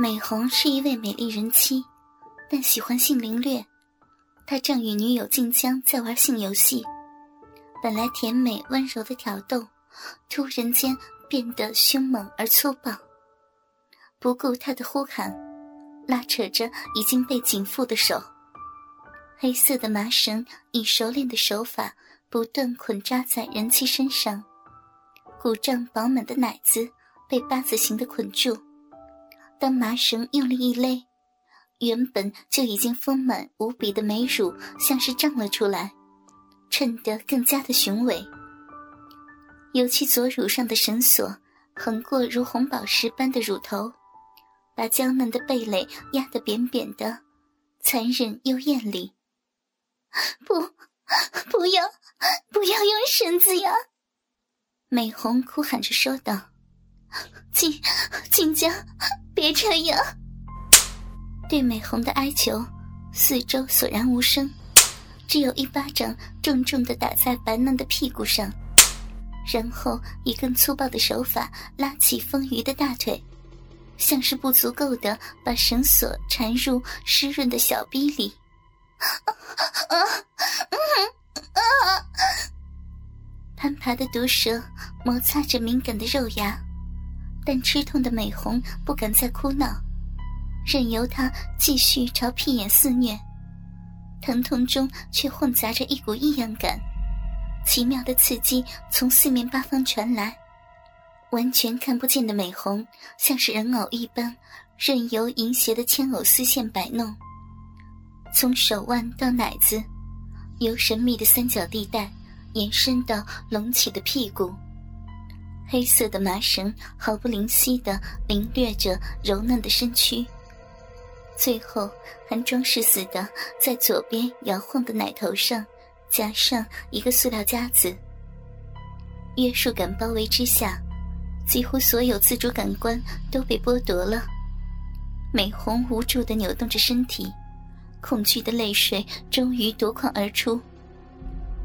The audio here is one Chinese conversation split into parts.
美红是一位美丽人妻，但喜欢性凌虐。她正与女友静江在玩性游戏，本来甜美温柔的挑逗，突然间变得凶猛而粗暴。不顾他的呼喊，拉扯着已经被紧缚的手，黑色的麻绳以熟练的手法不断捆扎在人妻身上，鼓胀饱满的奶子被八字形的捆住。当麻绳用力一勒，原本就已经丰满无比的美乳像是胀了出来，衬得更加的雄伟。尤其左乳上的绳索横过如红宝石般的乳头，把娇嫩的蓓蕾压得扁扁的，残忍又艳丽。不，不要，不要用绳子呀！美红哭喊着说道：“静，静江。”别这样！对美红的哀求，四周索然无声，只有一巴掌重重的打在白嫩的屁股上，然后以更粗暴的手法拉起丰腴的大腿，像是不足够的把绳索缠入湿润的小逼里。啊啊！攀爬的毒蛇摩擦着敏感的肉芽。但吃痛的美红不敢再哭闹，任由他继续朝屁眼肆虐，疼痛中却混杂着一股异样感，奇妙的刺激从四面八方传来，完全看不见的美红像是人偶一般，任由淫邪的牵偶丝线摆弄，从手腕到奶子，由神秘的三角地带延伸到隆起的屁股。黑色的麻绳毫不怜惜地凌掠着柔嫩的身躯，最后还装饰似的在左边摇晃的奶头上夹上一个塑料夹子。约束感包围之下，几乎所有自主感官都被剥夺了。美红无助地扭动着身体，恐惧的泪水终于夺眶而出。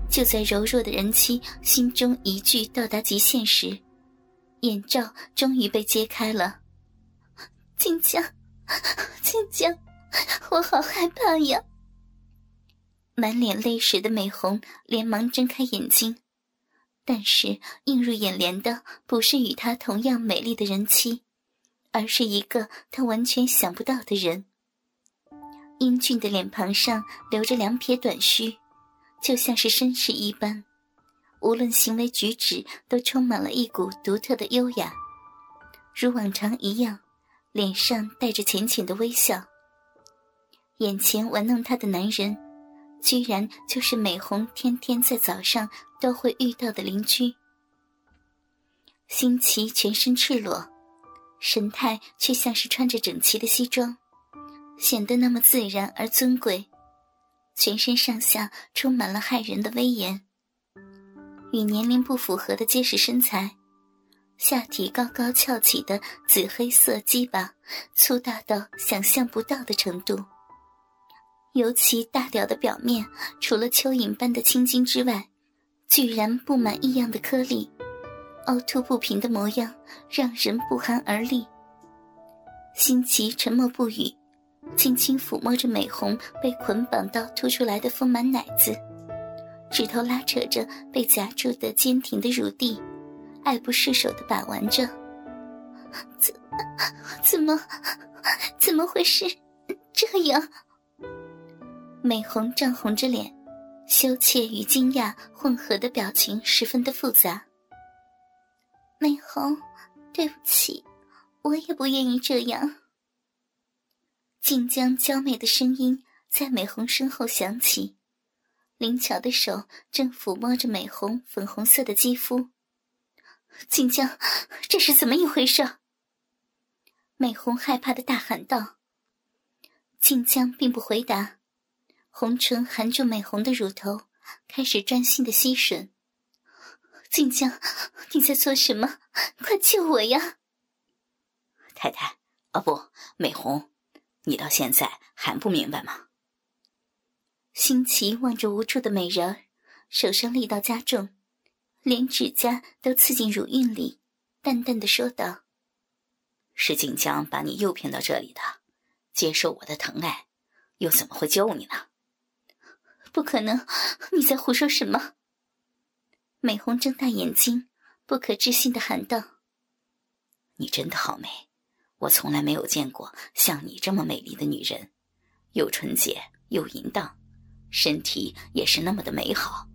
就在柔弱的人妻心中一句到达极限时。眼罩终于被揭开了，静江，静江，我好害怕呀！满脸泪水的美红连忙睁开眼睛，但是映入眼帘的不是与她同样美丽的人妻，而是一个她完全想不到的人。英俊的脸庞上留着两撇短须，就像是绅士一般。无论行为举止，都充满了一股独特的优雅，如往常一样，脸上带着浅浅的微笑。眼前玩弄她的男人，居然就是美红天天在早上都会遇到的邻居。新奇全身赤裸，神态却像是穿着整齐的西装，显得那么自然而尊贵，全身上下充满了骇人的威严。与年龄不符合的结实身材，下体高高翘起的紫黑色鸡巴粗大到想象不到的程度。尤其大屌的表面，除了蚯蚓般的青筋之外，居然布满异样的颗粒，凹凸不平的模样让人不寒而栗。新奇沉默不语，轻轻抚摸着美红被捆绑到凸出来的丰满奶子。指头拉扯着被夹住的坚挺的乳蒂，爱不释手的把玩着。怎怎么怎么会是这样？美红涨红着脸，羞怯与惊讶混合的表情十分的复杂。美红，对不起，我也不愿意这样。静江娇媚的声音在美红身后响起。灵巧的手正抚摸着美红粉红色的肌肤，静江，这是怎么一回事？美红害怕的大喊道。静江并不回答，红唇含住美红的乳头，开始专心的吸吮。静江，你在做什么？快救我呀！太太，啊不，美红，你到现在还不明白吗？新奇望着无助的美人儿，手上力道加重，连指甲都刺进乳晕里，淡淡的说道：“是锦江把你诱骗到这里的，接受我的疼爱，又怎么会救你呢？不可能！你在胡说什么？美红睁大眼睛，不可置信的喊道：“你真的好美，我从来没有见过像你这么美丽的女人，又纯洁又淫荡，身体也是那么的美好。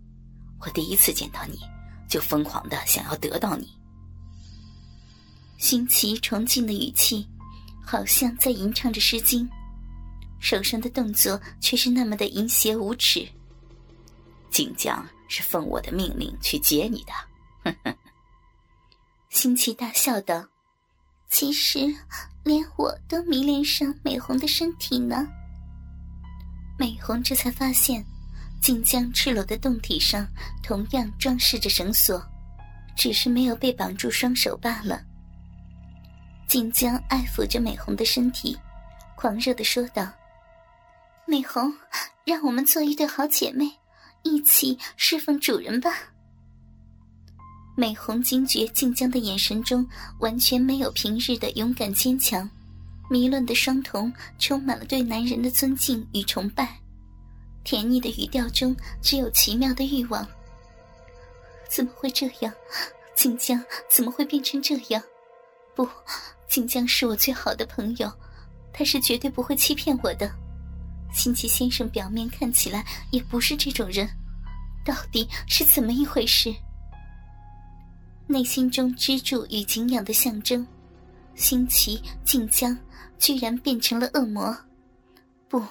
我第一次见到你，就疯狂的想要得到你。”新奇崇敬的语气，好像在吟唱着《诗经》。手上的动作却是那么的淫邪无耻。锦江是奉我的命令去接你的，哼哼。新奇大笑道：“其实连我都迷恋上美红的身体呢。”美红这才发现，晋江赤裸的胴体上同样装饰着绳索，只是没有被绑住双手罢了。晋江爱抚着美红的身体，狂热的说道。美红，让我们做一对好姐妹，一起侍奉主人吧。美红惊觉静江的眼神中完全没有平日的勇敢坚强，迷乱的双瞳充满了对男人的尊敬与崇拜，甜腻的语调中只有奇妙的欲望。怎么会这样？静江怎么会变成这样？不，静江是我最好的朋友，他是绝对不会欺骗我的。新奇先生表面看起来也不是这种人，到底是怎么一回事？内心中支柱与敬仰的象征，新奇静江居然变成了恶魔，不，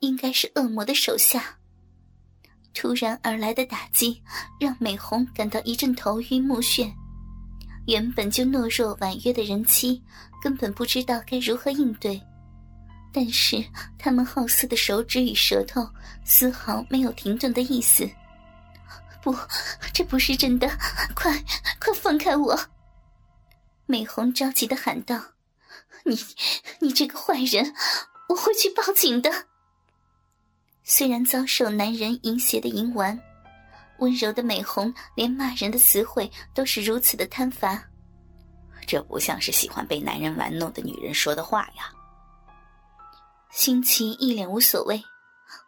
应该是恶魔的手下。突然而来的打击让美红感到一阵头晕目眩，原本就懦弱婉约的人妻根本不知道该如何应对。但是他们好似的手指与舌头丝毫没有停顿的意思。不，这不是真的！快，快放开我！美红着急的喊道：“你，你这个坏人，我会去报警的。”虽然遭受男人淫邪的淫玩，温柔的美红连骂人的词汇都是如此的贪乏。这不像是喜欢被男人玩弄的女人说的话呀。新奇一脸无所谓，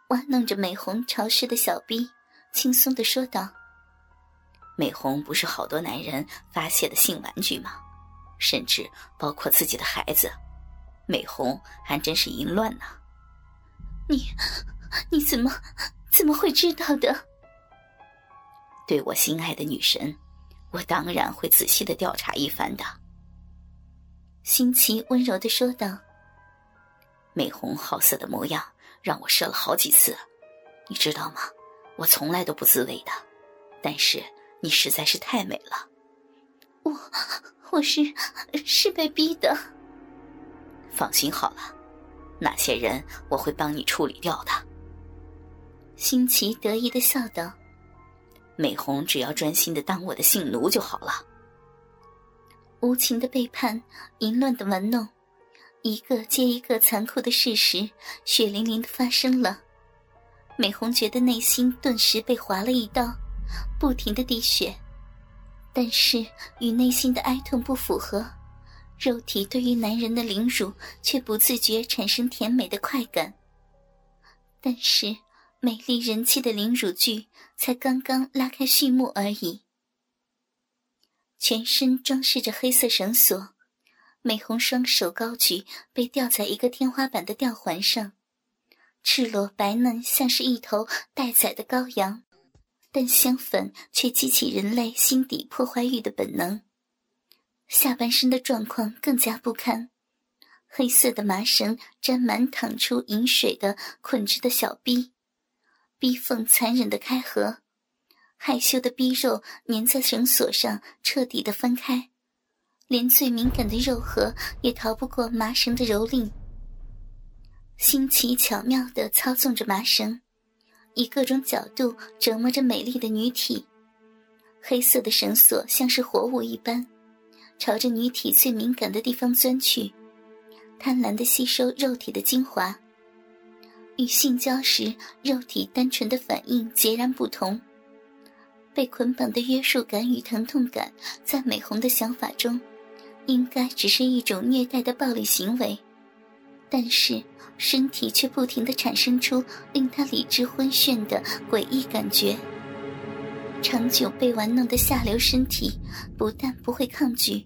玩弄着美红潮湿的小臂，轻松的说道：“美红不是好多男人发泄的性玩具吗？甚至包括自己的孩子，美红还真是淫乱呢。你，你怎么怎么会知道的？对我心爱的女神，我当然会仔细的调查一番的。”新奇温柔的说道。美红好色的模样让我射了好几次，你知道吗？我从来都不自慰的，但是你实在是太美了。我，我是是被逼的。放心好了，那些人我会帮你处理掉的。新奇得意的笑道：“美红只要专心的当我的性奴就好了。”无情的背叛，淫乱的玩弄。一个接一个残酷的事实，血淋淋的发生了。美红觉得内心顿时被划了一刀，不停的滴血。但是与内心的哀痛不符合，肉体对于男人的凌辱却不自觉产生甜美的快感。但是美丽人气的凌辱剧才刚刚拉开序幕而已。全身装饰着黑色绳索。美红双手高举，被吊在一个天花板的吊环上，赤裸白嫩，像是一头待宰的羔羊，但香粉却激起人类心底破坏欲的本能。下半身的状况更加不堪，黑色的麻绳沾满淌出饮水的捆着的小逼，逼缝残忍的开合，害羞的逼肉粘在绳索上，彻底的分开。连最敏感的肉核也逃不过麻绳的蹂躏。新奇巧妙地操纵着麻绳，以各种角度折磨着美丽的女体。黑色的绳索像是活物一般，朝着女体最敏感的地方钻去，贪婪地吸收肉体的精华。与性交时肉体单纯的反应截然不同。被捆绑的约束感与疼痛感，在美红的想法中。应该只是一种虐待的暴力行为，但是身体却不停的产生出令他理智昏眩的诡异感觉。长久被玩弄的下流身体，不但不会抗拒，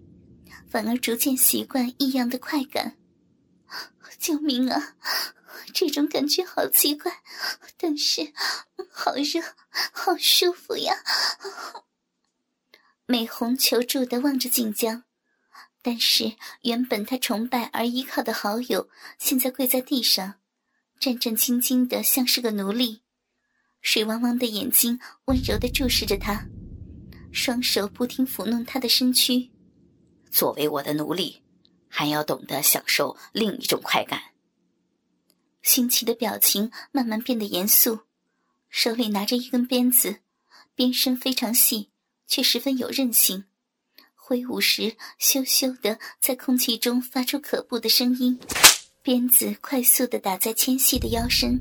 反而逐渐习惯异样的快感。救命啊！这种感觉好奇怪，但是好热，好舒服呀！美红求助的望着晋江。但是，原本他崇拜而依靠的好友，现在跪在地上，战战兢兢的，像是个奴隶。水汪汪的眼睛温柔的注视着他，双手不停抚弄他的身躯。作为我的奴隶，还要懂得享受另一种快感。新奇的表情慢慢变得严肃，手里拿着一根鞭子，鞭身非常细，却十分有韧性。挥舞时，咻咻的在空气中发出可怖的声音。鞭子快速的打在纤细的腰身，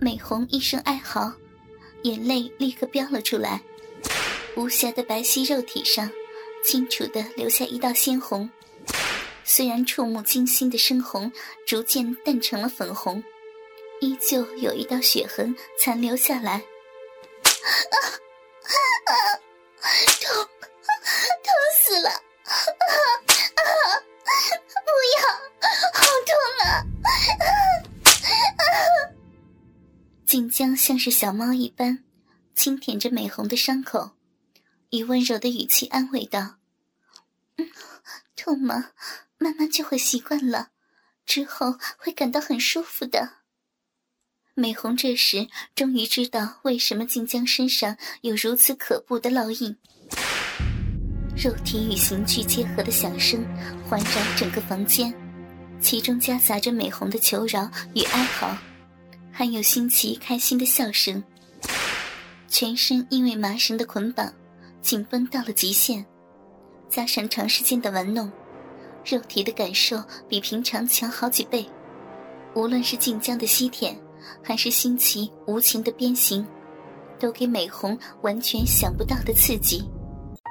美红一声哀嚎，眼泪立刻飙了出来。无瑕的白皙肉体上，清楚的留下一道鲜红。虽然触目惊心的深红逐渐淡成了粉红，依旧有一道血痕残留下来。啊啊！痛！疼死了！啊啊不要，好痛啊！啊锦江像是小猫一般，轻舔着美红的伤口，以温柔的语气安慰道：“嗯，痛吗？慢慢就会习惯了，之后会感到很舒服的。”美红这时终于知道为什么晋江身上有如此可怖的烙印。肉体与刑具结合的响声环绕整个房间，其中夹杂着美红的求饶与哀嚎，还有新奇开心的笑声。全身因为麻绳的捆绑，紧绷到了极限，加上长时间的玩弄，肉体的感受比平常强好几倍。无论是晋江的吸舔，还是新奇无情的鞭刑，都给美红完全想不到的刺激。